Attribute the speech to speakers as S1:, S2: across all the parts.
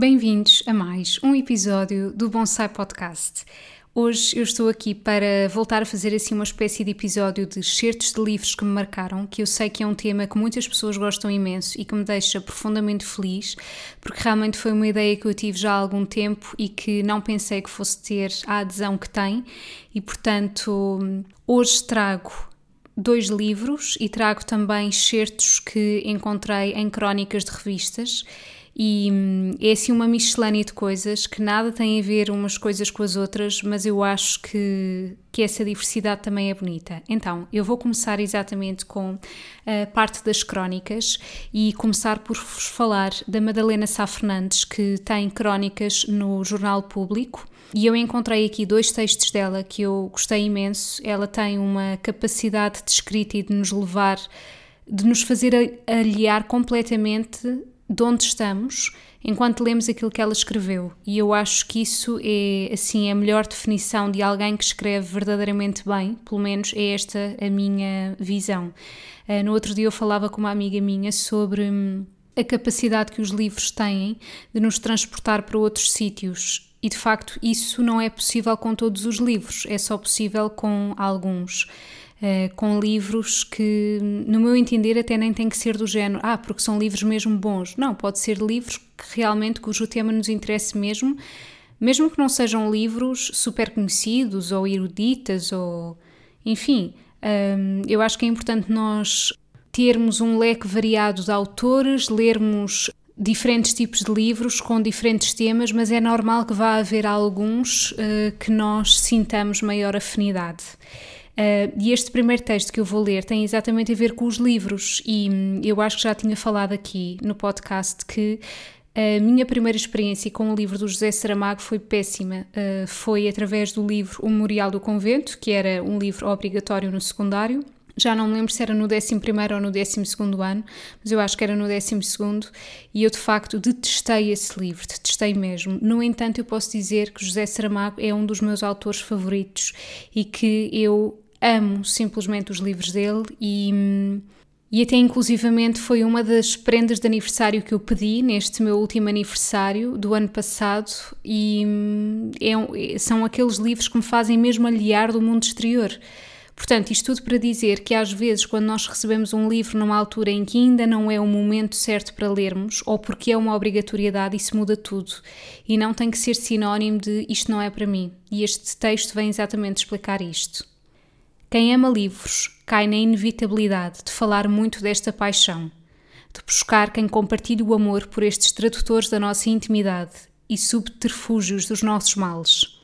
S1: Bem-vindos a mais um episódio do Bonsai Podcast. Hoje eu estou aqui para voltar a fazer assim uma espécie de episódio de certos de livros que me marcaram, que eu sei que é um tema que muitas pessoas gostam imenso e que me deixa profundamente feliz, porque realmente foi uma ideia que eu tive já há algum tempo e que não pensei que fosse ter a adesão que tem, e portanto hoje trago dois livros e trago também certos que encontrei em crónicas de revistas e hum, é assim uma miscelânea de coisas que nada tem a ver umas coisas com as outras, mas eu acho que, que essa diversidade também é bonita. Então, eu vou começar exatamente com a parte das crónicas e começar por vos falar da Madalena Sá Fernandes, que tem crónicas no Jornal Público. E eu encontrei aqui dois textos dela que eu gostei imenso. Ela tem uma capacidade de escrita e de nos levar, de nos fazer aliar completamente de onde estamos enquanto lemos aquilo que ela escreveu. E eu acho que isso é assim a melhor definição de alguém que escreve verdadeiramente bem, pelo menos é esta a minha visão. Uh, no outro dia eu falava com uma amiga minha sobre hum, a capacidade que os livros têm de nos transportar para outros sítios. E de facto, isso não é possível com todos os livros, é só possível com alguns. Uh, com livros que, no meu entender, até nem tem que ser do género, ah, porque são livros mesmo bons. Não, pode ser livros que realmente cujo tema nos interesse mesmo, mesmo que não sejam livros super conhecidos ou eruditas ou. Enfim, um, eu acho que é importante nós termos um leque variado de autores, lermos diferentes tipos de livros com diferentes temas, mas é normal que vá haver alguns uh, que nós sintamos maior afinidade. Uh, e este primeiro texto que eu vou ler tem exatamente a ver com os livros, e hum, eu acho que já tinha falado aqui no podcast que a minha primeira experiência com o livro do José Saramago foi péssima. Uh, foi através do livro O Memorial do Convento, que era um livro obrigatório no secundário. Já não me lembro se era no 11 ou no 12 ano, mas eu acho que era no 12 e eu de facto detestei esse livro, detestei mesmo. No entanto, eu posso dizer que José Saramago é um dos meus autores favoritos e que eu amo simplesmente os livros dele e, e até inclusivamente foi uma das prendas de aniversário que eu pedi neste meu último aniversário do ano passado e é, são aqueles livros que me fazem mesmo aliar do mundo exterior. Portanto, isto tudo para dizer que às vezes, quando nós recebemos um livro numa altura em que ainda não é o momento certo para lermos, ou porque é uma obrigatoriedade, isso muda tudo. E não tem que ser sinónimo de isto não é para mim. E este texto vem exatamente explicar isto. Quem ama livros cai na inevitabilidade de falar muito desta paixão, de buscar quem compartilhe o amor por estes tradutores da nossa intimidade e subterfúgios dos nossos males.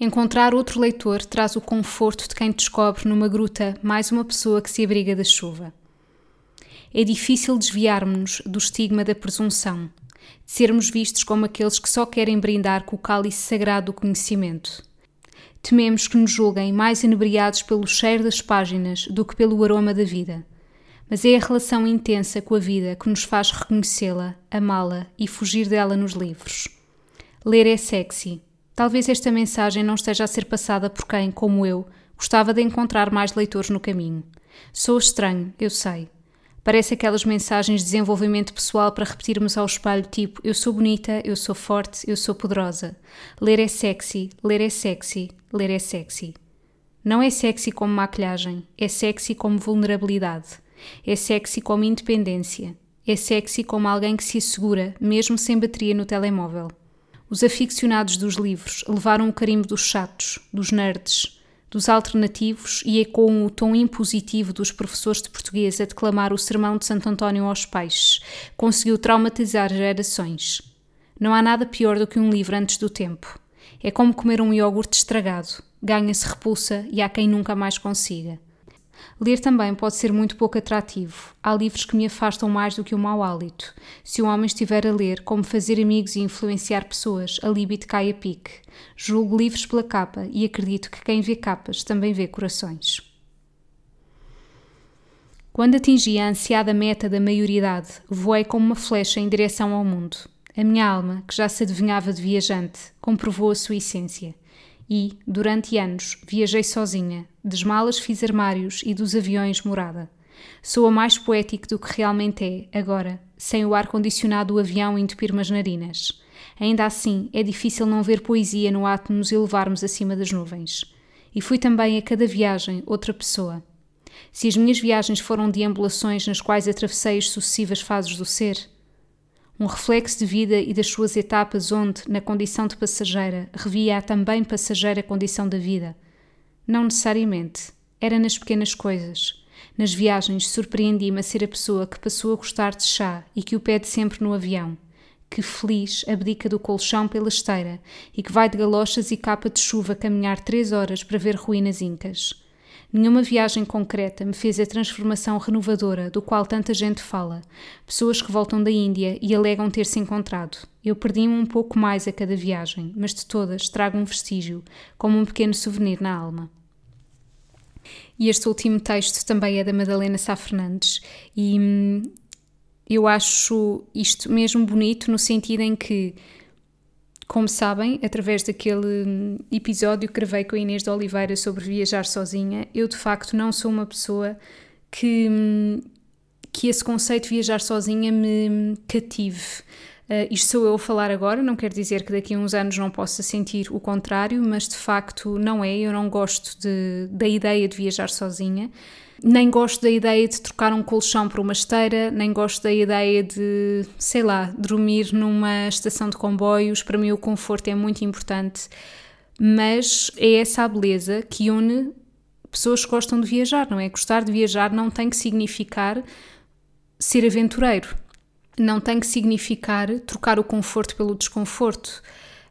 S1: Encontrar outro leitor traz o conforto de quem descobre numa gruta mais uma pessoa que se abriga da chuva. É difícil desviarmos-nos do estigma da presunção, de sermos vistos como aqueles que só querem brindar com o cálice sagrado do conhecimento. Tememos que nos julguem mais inebriados pelo cheiro das páginas do que pelo aroma da vida. Mas é a relação intensa com a vida que nos faz reconhecê-la, amá-la e fugir dela nos livros. Ler é sexy. Talvez esta mensagem não esteja a ser passada por quem, como eu, gostava de encontrar mais leitores no caminho. Sou estranho, eu sei. Parece aquelas mensagens de desenvolvimento pessoal para repetirmos ao espelho, tipo: Eu sou bonita, eu sou forte, eu sou poderosa. Ler é sexy, ler é sexy, ler é sexy. Não é sexy como maquilhagem, é sexy como vulnerabilidade. É sexy como independência. É sexy como alguém que se assegura, mesmo sem bateria no telemóvel. Os aficionados dos livros levaram o carimbo dos chatos, dos nerds, dos alternativos e é com o tom impositivo dos professores de português a declamar o sermão de Santo António aos peixes. Conseguiu traumatizar gerações. Não há nada pior do que um livro antes do tempo. É como comer um iogurte estragado. Ganha-se repulsa e há quem nunca mais consiga. Ler também pode ser muito pouco atrativo. Há livros que me afastam mais do que o mau hálito. Se um homem estiver a ler Como Fazer Amigos e Influenciar Pessoas, a libido cai a pique. Julgo livros pela capa e acredito que quem vê capas também vê corações. Quando atingi a ansiada meta da maioridade, voei como uma flecha em direção ao mundo. A minha alma, que já se adivinhava de viajante, comprovou a sua essência. E, durante anos, viajei sozinha, das malas fiz armários e dos aviões morada. Soa mais poético do que realmente é, agora, sem o ar-condicionado do avião entupir-me as narinas. Ainda assim, é difícil não ver poesia no ato de nos elevarmos acima das nuvens. E fui também a cada viagem outra pessoa. Se as minhas viagens foram deambulações nas quais atravessei as sucessivas fases do ser, um reflexo de vida e das suas etapas, onde, na condição de passageira, revia a também passageira condição da vida. Não necessariamente. Era nas pequenas coisas. Nas viagens surpreendi-me a ser a pessoa que passou a gostar de chá e que o pede sempre no avião. Que feliz abdica do colchão pela esteira e que vai de galochas e capa de chuva caminhar três horas para ver ruínas incas. Nenhuma viagem concreta me fez a transformação renovadora do qual tanta gente fala. Pessoas que voltam da Índia e alegam ter se encontrado. Eu perdi-me um pouco mais a cada viagem, mas de todas trago um vestígio, como um pequeno souvenir na alma. E este último texto também é da Madalena Sá Fernandes e hum, eu acho isto mesmo bonito no sentido em que como sabem, através daquele episódio que gravei com a Inês de Oliveira sobre viajar sozinha, eu de facto não sou uma pessoa que, que esse conceito de viajar sozinha me cative. Uh, isto sou eu a falar agora, não quer dizer que daqui a uns anos não possa sentir o contrário, mas de facto não é. Eu não gosto de, da ideia de viajar sozinha. Nem gosto da ideia de trocar um colchão por uma esteira, nem gosto da ideia de, sei lá, dormir numa estação de comboios. Para mim, o conforto é muito importante, mas é essa a beleza que une pessoas que gostam de viajar, não é? Gostar de viajar não tem que significar ser aventureiro, não tem que significar trocar o conforto pelo desconforto,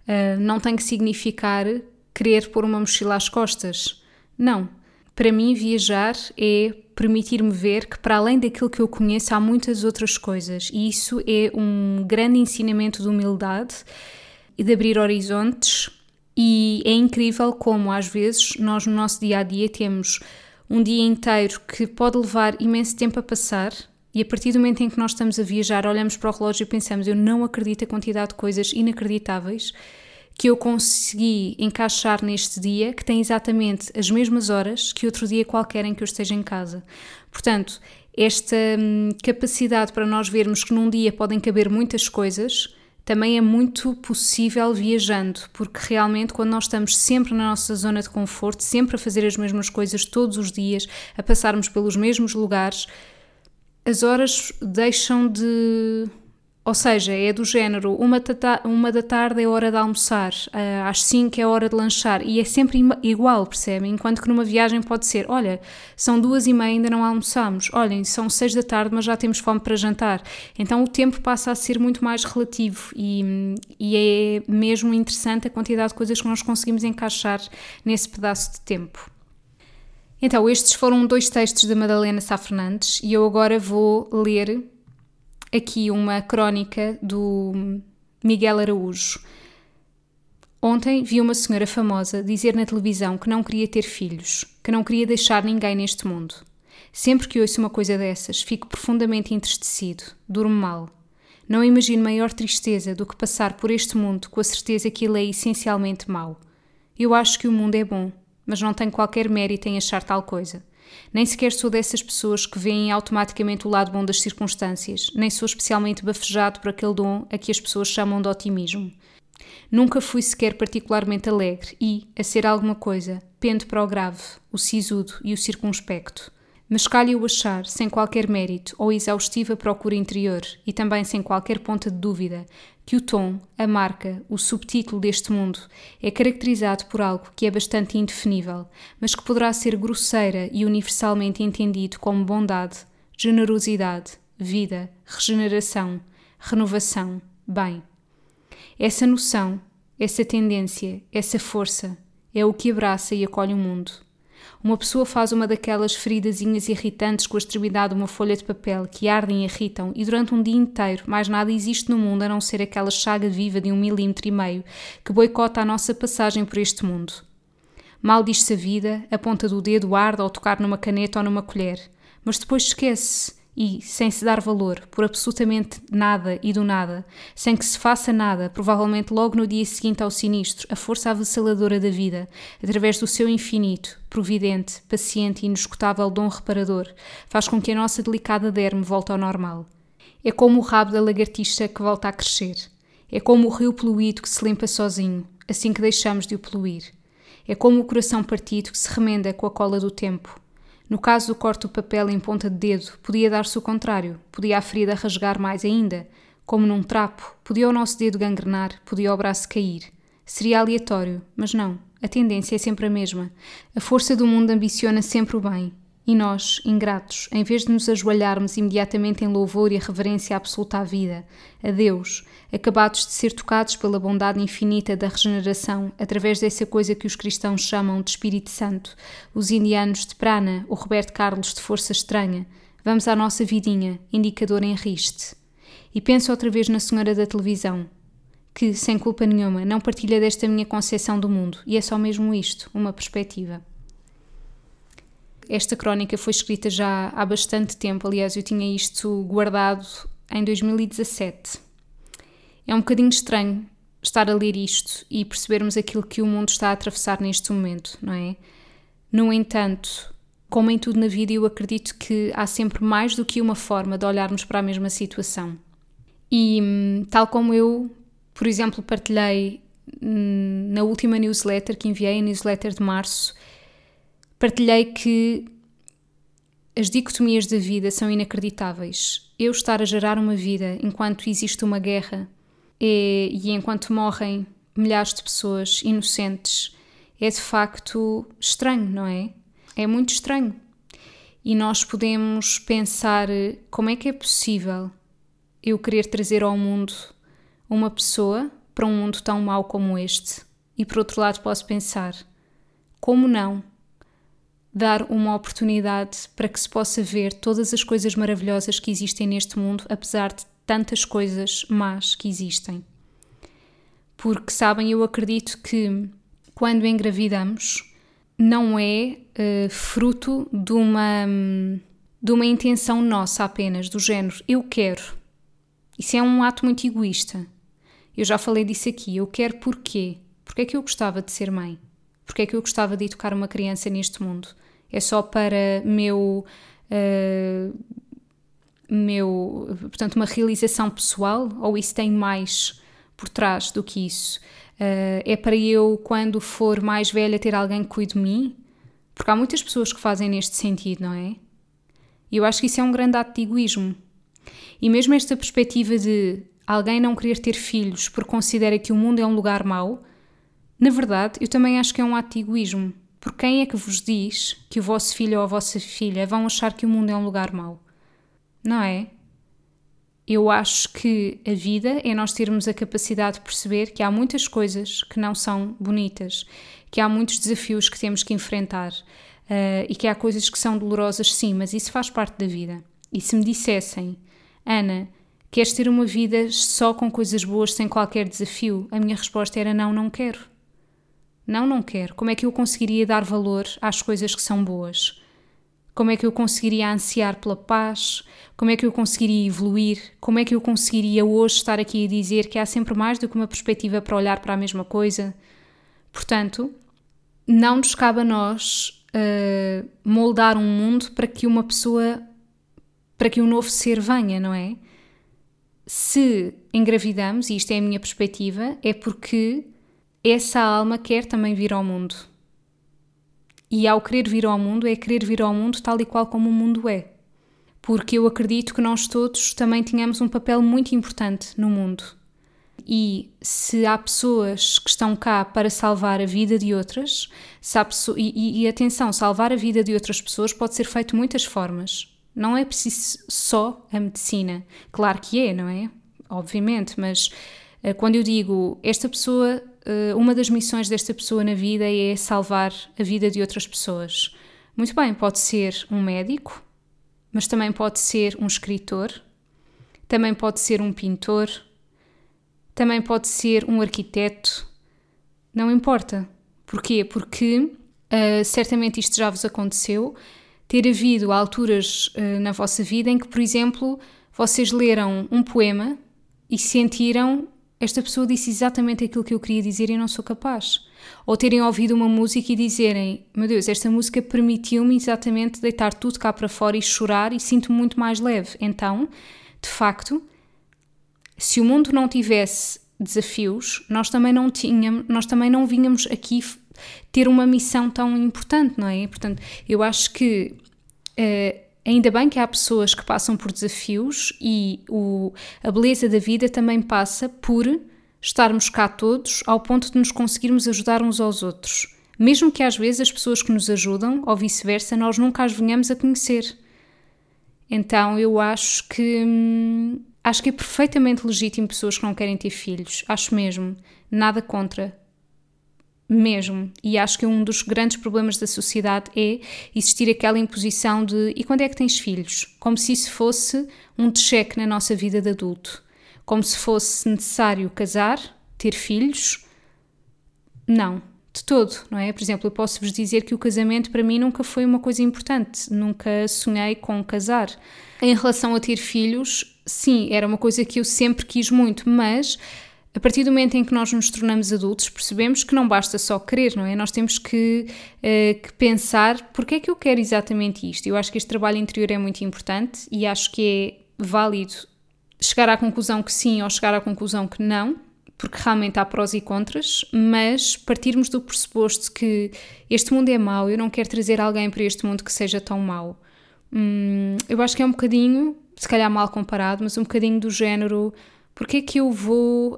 S1: uh, não tem que significar querer pôr uma mochila às costas. Não. Para mim, viajar é permitir-me ver que, para além daquilo que eu conheço, há muitas outras coisas. E isso é um grande ensinamento de humildade e de abrir horizontes. E é incrível como, às vezes, nós no nosso dia a dia temos um dia inteiro que pode levar imenso tempo a passar. E a partir do momento em que nós estamos a viajar, olhamos para o relógio e pensamos: eu não acredito a quantidade de coisas inacreditáveis que eu consegui encaixar neste dia, que tem exatamente as mesmas horas que outro dia qualquer em que eu esteja em casa. Portanto, esta hum, capacidade para nós vermos que num dia podem caber muitas coisas também é muito possível viajando, porque realmente quando nós estamos sempre na nossa zona de conforto, sempre a fazer as mesmas coisas todos os dias, a passarmos pelos mesmos lugares, as horas deixam de ou seja, é do género, uma, uma da tarde é hora de almoçar, uh, às 5 é hora de lanchar, e é sempre igual, percebem? Enquanto que numa viagem pode ser, olha, são duas e meia ainda não almoçamos, olhem, são seis da tarde mas já temos fome para jantar. Então o tempo passa a ser muito mais relativo e, e é mesmo interessante a quantidade de coisas que nós conseguimos encaixar nesse pedaço de tempo. Então, estes foram dois textos da Madalena Sá Fernandes e eu agora vou ler aqui uma crónica do Miguel Araújo. Ontem vi uma senhora famosa dizer na televisão que não queria ter filhos, que não queria deixar ninguém neste mundo. Sempre que ouço uma coisa dessas, fico profundamente entristecido, durmo mal. Não imagino maior tristeza do que passar por este mundo com a certeza que ele é essencialmente mau. Eu acho que o mundo é bom, mas não tenho qualquer mérito em achar tal coisa. Nem sequer sou dessas pessoas que veem automaticamente o lado bom das circunstâncias, nem sou especialmente bafejado por aquele dom a que as pessoas chamam de otimismo. Nunca fui sequer particularmente alegre e, a ser alguma coisa, pendo para o grave, o sisudo e o circunspecto. Mas calha-o achar, sem qualquer mérito ou exaustiva procura interior, e também sem qualquer ponta de dúvida, que o tom, a marca, o subtítulo deste mundo é caracterizado por algo que é bastante indefinível, mas que poderá ser grosseira e universalmente entendido como bondade, generosidade, vida, regeneração, renovação, bem. Essa noção, essa tendência, essa força é o que abraça e acolhe o mundo. Uma pessoa faz uma daquelas feridazinhas irritantes com a extremidade de uma folha de papel que ardem e irritam, e durante um dia inteiro mais nada existe no mundo a não ser aquela chaga viva de um milímetro e meio que boicota a nossa passagem por este mundo. Mal diz-se a vida, a ponta do dedo arde ao tocar numa caneta ou numa colher, mas depois esquece e, sem se dar valor, por absolutamente nada e do nada, sem que se faça nada, provavelmente logo no dia seguinte ao sinistro, a força avassaladora da vida, através do seu infinito, providente, paciente e inesgotável dom reparador, faz com que a nossa delicada derme volte ao normal. É como o rabo da lagartixa que volta a crescer. É como o rio poluído que se limpa sozinho, assim que deixamos de o poluir. É como o coração partido que se remenda com a cola do tempo no caso do corte do papel em ponta de dedo, podia dar-se o contrário, podia a ferida rasgar mais ainda. Como num trapo, podia o nosso dedo gangrenar, podia o braço cair. Seria aleatório, mas não. A tendência é sempre a mesma. A força do mundo ambiciona sempre o bem. E nós, ingratos, em vez de nos ajoelharmos imediatamente em louvor e reverência absoluta à vida, a Deus, acabados de ser tocados pela bondade infinita da regeneração através dessa coisa que os cristãos chamam de Espírito Santo, os indianos de prana, o Roberto Carlos de força estranha, vamos à nossa vidinha, indicador em riste. E penso outra vez na senhora da televisão, que, sem culpa nenhuma, não partilha desta minha concepção do mundo, e é só mesmo isto, uma perspectiva. Esta crónica foi escrita já há bastante tempo, aliás, eu tinha isto guardado em 2017 é um bocadinho estranho estar a ler isto e percebermos aquilo que o mundo está a atravessar neste momento, não é? No entanto, como em tudo na vida, eu acredito que há sempre mais do que uma forma de olharmos para a mesma situação. E hum, tal como eu, por exemplo, partilhei hum, na última newsletter que enviei, a newsletter de março, partilhei que as dicotomias da vida são inacreditáveis. Eu estar a gerar uma vida enquanto existe uma guerra e, e enquanto morrem milhares de pessoas inocentes, é de facto estranho, não é? É muito estranho. E nós podemos pensar como é que é possível eu querer trazer ao mundo uma pessoa para um mundo tão mau como este. E por outro lado, posso pensar como não dar uma oportunidade para que se possa ver todas as coisas maravilhosas que existem neste mundo, apesar de tantas coisas más que existem. Porque, sabem, eu acredito que quando engravidamos não é uh, fruto de uma, de uma intenção nossa apenas, do género eu quero. Isso é um ato muito egoísta. Eu já falei disso aqui. Eu quero porquê? Porque é que eu gostava de ser mãe? Porque é que eu gostava de educar uma criança neste mundo? É só para meu uh, meu, portanto, uma realização pessoal ou isso tem mais por trás do que isso? Uh, é para eu, quando for mais velha, ter alguém que cuide de mim? Porque há muitas pessoas que fazem neste sentido, não é? E eu acho que isso é um grande ato de egoísmo. E mesmo esta perspectiva de alguém não querer ter filhos porque considera que o mundo é um lugar mau, na verdade, eu também acho que é um ato de egoísmo. Porque quem é que vos diz que o vosso filho ou a vossa filha vão achar que o mundo é um lugar mau? não é? Eu acho que a vida é nós termos a capacidade de perceber que há muitas coisas que não são bonitas, que há muitos desafios que temos que enfrentar uh, e que há coisas que são dolorosas, sim, mas isso faz parte da vida. E se me dissessem, Ana, queres ter uma vida só com coisas boas, sem qualquer desafio? A minha resposta era não, não quero. Não, não quero. Como é que eu conseguiria dar valor às coisas que são boas? Como é que eu conseguiria ansiar pela paz? Como é que eu conseguiria evoluir? Como é que eu conseguiria hoje estar aqui a dizer que há sempre mais do que uma perspectiva para olhar para a mesma coisa? Portanto, não nos cabe a nós uh, moldar um mundo para que uma pessoa, para que um novo ser venha, não é? Se engravidamos, e isto é a minha perspectiva, é porque essa alma quer também vir ao mundo. E ao querer vir ao mundo, é querer vir ao mundo tal e qual como o mundo é. Porque eu acredito que nós todos também tínhamos um papel muito importante no mundo. E se há pessoas que estão cá para salvar a vida de outras, pessoa, e, e atenção, salvar a vida de outras pessoas pode ser feito de muitas formas. Não é preciso só a medicina. Claro que é, não é? Obviamente, mas quando eu digo esta pessoa, uh, uma das missões desta pessoa na vida é salvar a vida de outras pessoas. Muito bem, pode ser um médico, mas também pode ser um escritor, também pode ser um pintor, também pode ser um arquiteto. Não importa. Porquê? Porque uh, certamente isto já vos aconteceu ter havido alturas uh, na vossa vida em que, por exemplo, vocês leram um poema e sentiram esta pessoa disse exatamente aquilo que eu queria dizer e não sou capaz. Ou terem ouvido uma música e dizerem: Meu Deus, esta música permitiu-me exatamente deitar tudo cá para fora e chorar e sinto-me muito mais leve. Então, de facto, se o mundo não tivesse desafios, nós também não tínhamos, nós também não vínhamos aqui ter uma missão tão importante, não é? Portanto, eu acho que uh, ainda bem que há pessoas que passam por desafios e o, a beleza da vida também passa por estarmos cá todos ao ponto de nos conseguirmos ajudar uns aos outros. Mesmo que às vezes as pessoas que nos ajudam, ou vice-versa, nós nunca as venhamos a conhecer. Então eu acho que hum, acho que é perfeitamente legítimo pessoas que não querem ter filhos. Acho mesmo. Nada contra mesmo. E acho que um dos grandes problemas da sociedade é existir aquela imposição de e quando é que tens filhos? Como se isso fosse um cheque na nossa vida de adulto. Como se fosse necessário casar, ter filhos. Não, de todo, não é? Por exemplo, eu posso vos dizer que o casamento para mim nunca foi uma coisa importante, nunca sonhei com casar. Em relação a ter filhos, sim, era uma coisa que eu sempre quis muito, mas a partir do momento em que nós nos tornamos adultos, percebemos que não basta só querer, não é? Nós temos que, uh, que pensar porque é que eu quero exatamente isto. Eu acho que este trabalho interior é muito importante e acho que é válido chegar à conclusão que sim ou chegar à conclusão que não, porque realmente há prós e contras, mas partirmos do pressuposto que este mundo é mau, eu não quero trazer alguém para este mundo que seja tão mau. Hum, eu acho que é um bocadinho, se calhar mal comparado, mas um bocadinho do género porque é que eu vou uh,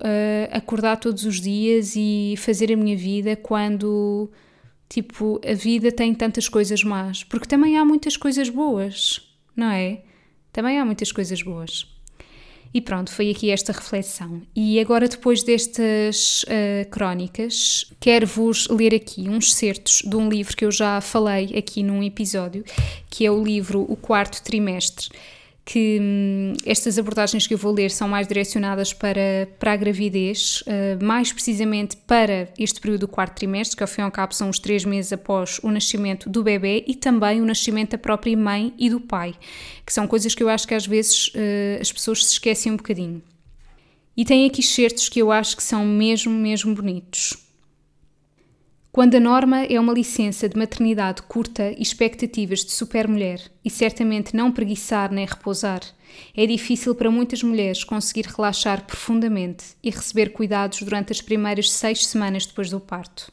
S1: acordar todos os dias e fazer a minha vida quando, tipo, a vida tem tantas coisas más? Porque também há muitas coisas boas, não é? Também há muitas coisas boas. E pronto, foi aqui esta reflexão. E agora, depois destas uh, crónicas, quero-vos ler aqui uns certos de um livro que eu já falei aqui num episódio, que é o livro O Quarto Trimestre que hum, estas abordagens que eu vou ler são mais direcionadas para, para a gravidez, uh, mais precisamente para este período do quarto trimestre, que ao fim e ao cabo são os três meses após o nascimento do bebê e também o nascimento da própria mãe e do pai, que são coisas que eu acho que às vezes uh, as pessoas se esquecem um bocadinho. E tem aqui certos que eu acho que são mesmo, mesmo bonitos. Quando a norma é uma licença de maternidade curta e expectativas de supermulher, e certamente não preguiçar nem repousar, é difícil para muitas mulheres conseguir relaxar profundamente e receber cuidados durante as primeiras seis semanas depois do parto.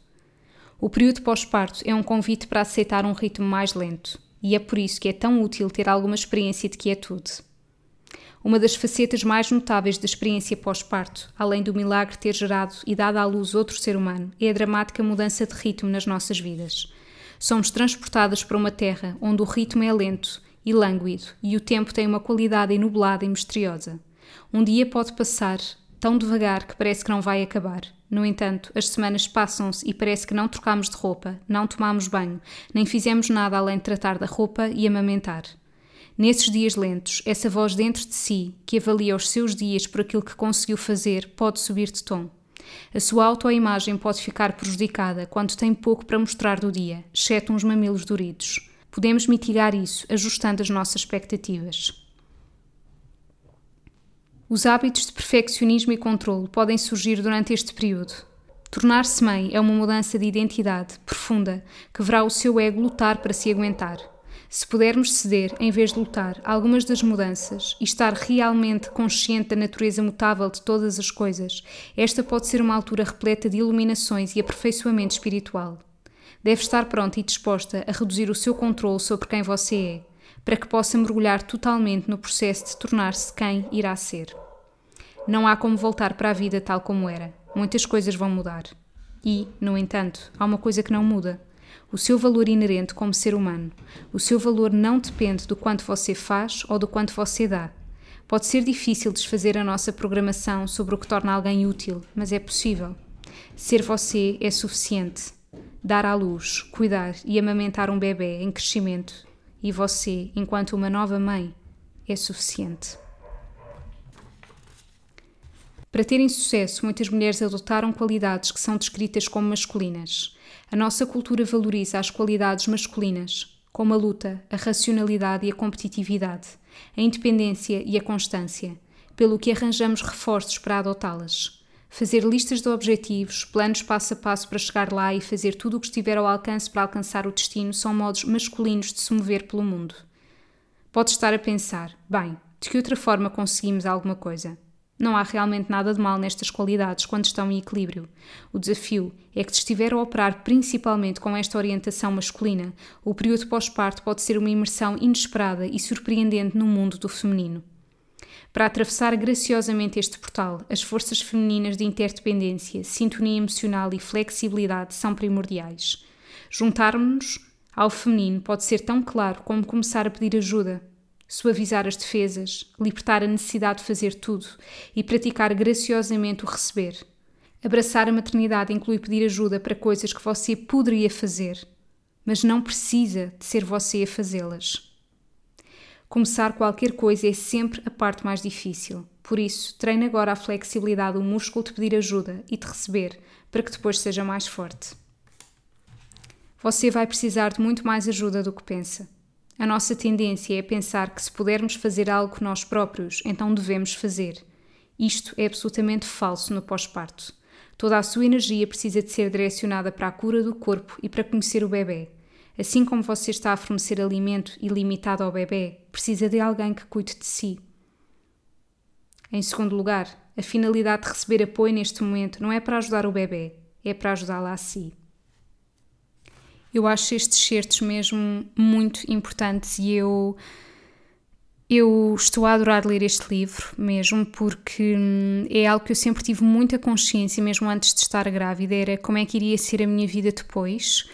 S1: O período pós-parto é um convite para aceitar um ritmo mais lento, e é por isso que é tão útil ter alguma experiência de quietude. Uma das facetas mais notáveis da experiência pós-parto, além do milagre ter gerado e dado à luz outro ser humano, é a dramática mudança de ritmo nas nossas vidas. Somos transportadas para uma terra onde o ritmo é lento e lânguido e o tempo tem uma qualidade enublada e misteriosa. Um dia pode passar tão devagar que parece que não vai acabar. No entanto, as semanas passam-se e parece que não trocamos de roupa, não tomamos banho, nem fizemos nada além de tratar da roupa e amamentar. Nesses dias lentos, essa voz dentro de si, que avalia os seus dias por aquilo que conseguiu fazer, pode subir de tom. A sua autoimagem pode ficar prejudicada quando tem pouco para mostrar do dia, exceto uns mamilos doridos. Podemos mitigar isso ajustando as nossas expectativas. Os hábitos de perfeccionismo e controle podem surgir durante este período. Tornar-se mãe é uma mudança de identidade profunda que verá o seu ego lutar para se aguentar. Se pudermos ceder, em vez de lutar, algumas das mudanças e estar realmente consciente da natureza mutável de todas as coisas, esta pode ser uma altura repleta de iluminações e aperfeiçoamento espiritual. Deve estar pronta e disposta a reduzir o seu controle sobre quem você é, para que possa mergulhar totalmente no processo de tornar-se quem irá ser. Não há como voltar para a vida tal como era. Muitas coisas vão mudar. E, no entanto, há uma coisa que não muda: o seu valor inerente como ser humano. O seu valor não depende do quanto você faz ou do quanto você dá. Pode ser difícil desfazer a nossa programação sobre o que torna alguém útil, mas é possível. Ser você é suficiente. Dar à luz, cuidar e amamentar um bebê em crescimento e você, enquanto uma nova mãe, é suficiente. Para terem sucesso, muitas mulheres adotaram qualidades que são descritas como masculinas. A nossa cultura valoriza as qualidades masculinas, como a luta, a racionalidade e a competitividade, a independência e a constância, pelo que arranjamos reforços para adotá-las. Fazer listas de objetivos, planos passo a passo para chegar lá e fazer tudo o que estiver ao alcance para alcançar o destino são modos masculinos de se mover pelo mundo. Pode estar a pensar: bem, de que outra forma conseguimos alguma coisa? Não há realmente nada de mal nestas qualidades quando estão em equilíbrio. O desafio é que, se estiver a operar principalmente com esta orientação masculina, o período pós-parto pode ser uma imersão inesperada e surpreendente no mundo do feminino. Para atravessar graciosamente este portal, as forças femininas de interdependência, sintonia emocional e flexibilidade são primordiais. Juntarmos-nos ao feminino pode ser tão claro como começar a pedir ajuda, suavizar as defesas, libertar a necessidade de fazer tudo e praticar graciosamente o receber. Abraçar a maternidade inclui pedir ajuda para coisas que você poderia fazer, mas não precisa de ser você a fazê-las. Começar qualquer coisa é sempre a parte mais difícil. Por isso, treine agora a flexibilidade do músculo de pedir ajuda e de receber, para que depois seja mais forte. Você vai precisar de muito mais ajuda do que pensa. A nossa tendência é pensar que se pudermos fazer algo nós próprios, então devemos fazer. Isto é absolutamente falso no pós-parto. Toda a sua energia precisa de ser direcionada para a cura do corpo e para conhecer o bebê. Assim como você está a fornecer alimento ilimitado ao bebê, precisa de alguém que cuide de si. Em segundo lugar, a finalidade de receber apoio neste momento não é para ajudar o bebê, é para ajudá-la a si. Eu acho estes certos mesmo muito importantes e eu eu estou a adorar ler este livro mesmo porque hum, é algo que eu sempre tive muita consciência mesmo antes de estar grávida era como é que iria ser a minha vida depois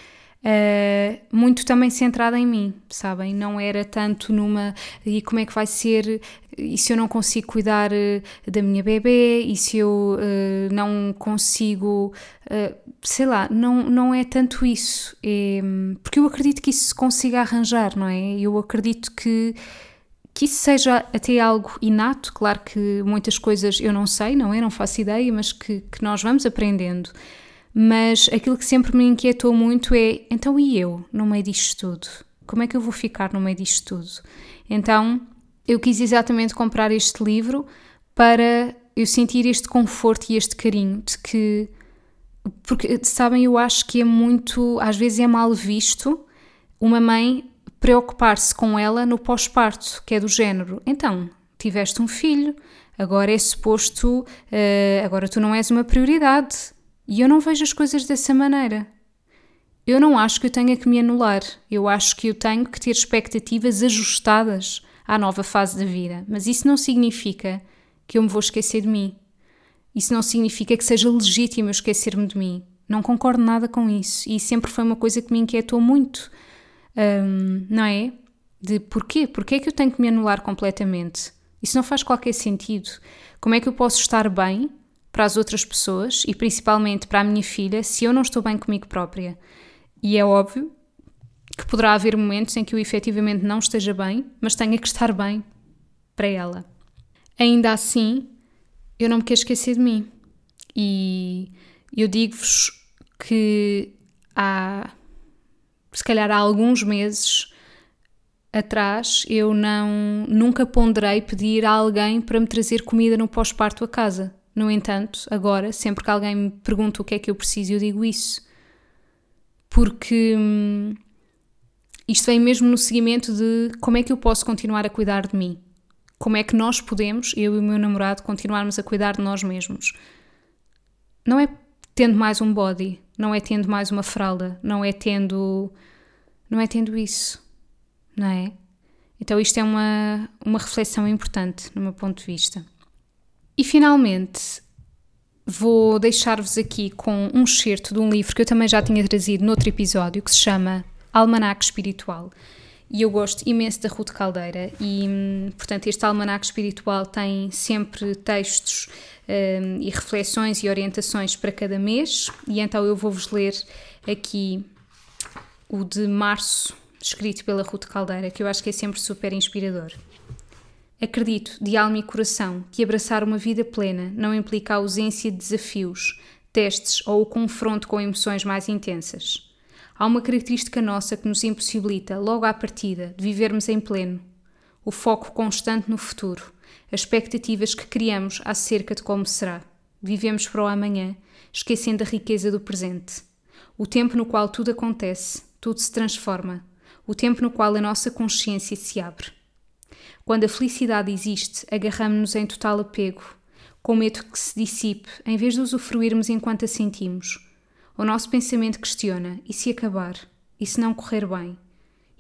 S1: Uh, muito também centrada em mim, sabem? Não era tanto numa e como é que vai ser, e se eu não consigo cuidar uh, da minha bebê, e se eu uh, não consigo, sei lá, não, não é tanto isso, é, porque eu acredito que isso se consiga arranjar, não é? Eu acredito que que isso seja até algo inato, claro que muitas coisas eu não sei, não é? Não faço ideia, mas que, que nós vamos aprendendo. Mas aquilo que sempre me inquietou muito é: então e eu, no meio disto tudo? Como é que eu vou ficar no meio disto tudo? Então eu quis exatamente comprar este livro para eu sentir este conforto e este carinho de que. Porque, sabem, eu acho que é muito. Às vezes é mal visto uma mãe preocupar-se com ela no pós-parto, que é do género. Então, tiveste um filho, agora é suposto. Uh, agora tu não és uma prioridade e eu não vejo as coisas dessa maneira. Eu não acho que eu tenha que me anular, eu acho que eu tenho que ter expectativas ajustadas à nova fase da vida, mas isso não significa que eu me vou esquecer de mim. Isso não significa que seja legítimo eu esquecer-me de mim. Não concordo nada com isso e sempre foi uma coisa que me inquietou muito, um, não é? De porquê? Porquê é que eu tenho que me anular completamente? Isso não faz qualquer sentido. Como é que eu posso estar bem para as outras pessoas e principalmente para a minha filha se eu não estou bem comigo própria. E é óbvio que poderá haver momentos em que eu efetivamente não esteja bem, mas tenha que estar bem para ela. Ainda assim, eu não me quero esquecer de mim. E eu digo-vos que há, se calhar há alguns meses atrás, eu não nunca ponderei pedir a alguém para me trazer comida no pós-parto a casa. No entanto, agora, sempre que alguém me pergunta o que é que eu preciso, eu digo isso. Porque hum, isto vem mesmo no seguimento de como é que eu posso continuar a cuidar de mim. Como é que nós podemos, eu e o meu namorado, continuarmos a cuidar de nós mesmos. Não é tendo mais um body, não é tendo mais uma fralda, não é tendo. não é tendo isso, não é? Então isto é uma, uma reflexão importante, no meu ponto de vista. E finalmente, vou deixar-vos aqui com um excerto de um livro que eu também já tinha trazido noutro episódio, que se chama Almanac Espiritual. E eu gosto imenso da Ruth Caldeira, e portanto, este almanac espiritual tem sempre textos um, e reflexões e orientações para cada mês, e então eu vou-vos ler aqui o de março, escrito pela Ruth Caldeira, que eu acho que é sempre super inspirador. Acredito, de alma e coração, que abraçar uma vida plena não implica a ausência de desafios, testes ou o confronto com emoções mais intensas. Há uma característica nossa que nos impossibilita, logo à partida, de vivermos em pleno. O foco constante no futuro, as expectativas que criamos acerca de como será. Vivemos para o amanhã, esquecendo a riqueza do presente. O tempo no qual tudo acontece, tudo se transforma. O tempo no qual a nossa consciência se abre. Quando a felicidade existe, agarramos-nos em total apego, com medo que se dissipe, em vez de usufruirmos enquanto a sentimos. O nosso pensamento questiona: e se acabar? E se não correr bem?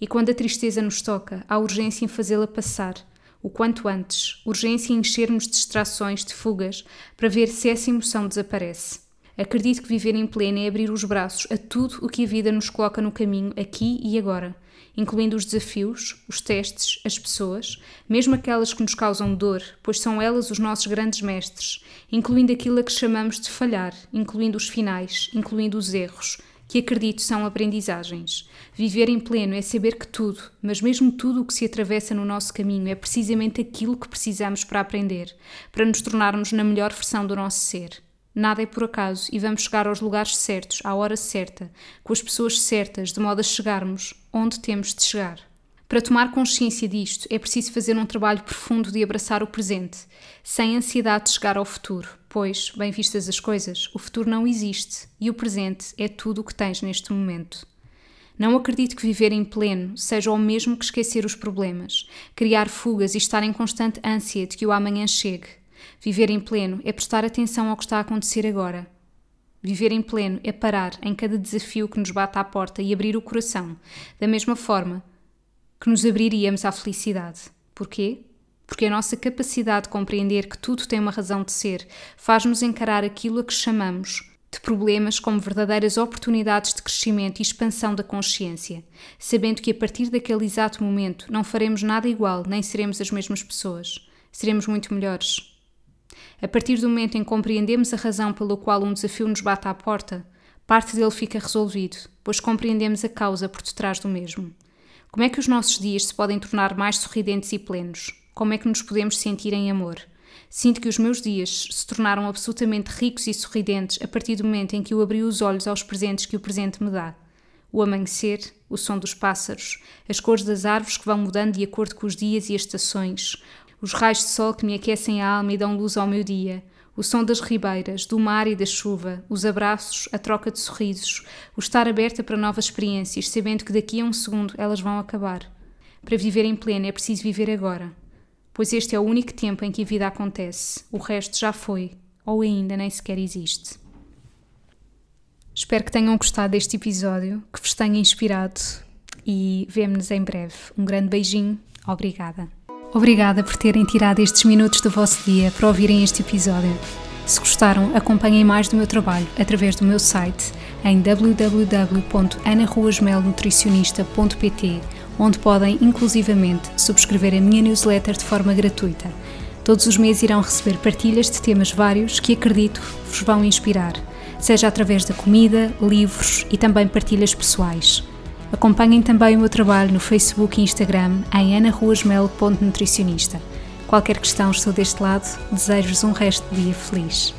S1: E quando a tristeza nos toca, há urgência em fazê-la passar, o quanto antes, urgência em enchermos de distrações, de fugas, para ver se essa emoção desaparece. Acredito que viver em pleno é abrir os braços a tudo o que a vida nos coloca no caminho, aqui e agora, incluindo os desafios, os testes, as pessoas, mesmo aquelas que nos causam dor, pois são elas os nossos grandes mestres, incluindo aquilo a que chamamos de falhar, incluindo os finais, incluindo os erros, que acredito são aprendizagens. Viver em pleno é saber que tudo, mas mesmo tudo o que se atravessa no nosso caminho, é precisamente aquilo que precisamos para aprender, para nos tornarmos na melhor versão do nosso ser. Nada é por acaso e vamos chegar aos lugares certos, à hora certa, com as pessoas certas, de modo a chegarmos onde temos de chegar. Para tomar consciência disto, é preciso fazer um trabalho profundo de abraçar o presente, sem ansiedade de chegar ao futuro, pois, bem vistas as coisas, o futuro não existe e o presente é tudo o que tens neste momento. Não acredito que viver em pleno seja o mesmo que esquecer os problemas, criar fugas e estar em constante ânsia de que o amanhã chegue. Viver em pleno é prestar atenção ao que está a acontecer agora. Viver em pleno é parar em cada desafio que nos bate à porta e abrir o coração, da mesma forma que nos abriríamos à felicidade. Porquê? Porque a nossa capacidade de compreender que tudo tem uma razão de ser faz-nos encarar aquilo a que chamamos de problemas como verdadeiras oportunidades de crescimento e expansão da consciência, sabendo que a partir daquele exato momento não faremos nada igual nem seremos as mesmas pessoas. Seremos muito melhores. A partir do momento em que compreendemos a razão pela qual um desafio nos bate à porta, parte dele fica resolvido, pois compreendemos a causa por detrás do mesmo. Como é que os nossos dias se podem tornar mais sorridentes e plenos? Como é que nos podemos sentir em amor? Sinto que os meus dias se tornaram absolutamente ricos e sorridentes a partir do momento em que eu abri os olhos aos presentes que o presente me dá. O amanhecer, o som dos pássaros, as cores das árvores que vão mudando de acordo com os dias e as estações, os raios de sol que me aquecem a alma e dão luz ao meu dia, o som das ribeiras, do mar e da chuva, os abraços, a troca de sorrisos, o estar aberta para novas experiências, sabendo que daqui a um segundo elas vão acabar. Para viver em pleno é preciso viver agora, pois este é o único tempo em que a vida acontece, o resto já foi, ou ainda nem sequer existe. Espero que tenham gostado deste episódio, que vos tenha inspirado e vemo-nos em breve. Um grande beijinho, obrigada. Obrigada por terem tirado estes minutos do vosso dia para ouvirem este episódio. Se gostaram, acompanhem mais do meu trabalho através do meu site em www.anaruasmelnutricionista.pt, onde podem inclusivamente subscrever a minha newsletter de forma gratuita. Todos os meses irão receber partilhas de temas vários que acredito vos vão inspirar, seja através da comida, livros e também partilhas pessoais. Acompanhem também o meu trabalho no Facebook e Instagram em anaruasmel.nutricionista. Qualquer questão, estou deste lado. Desejo-vos um resto de dia feliz.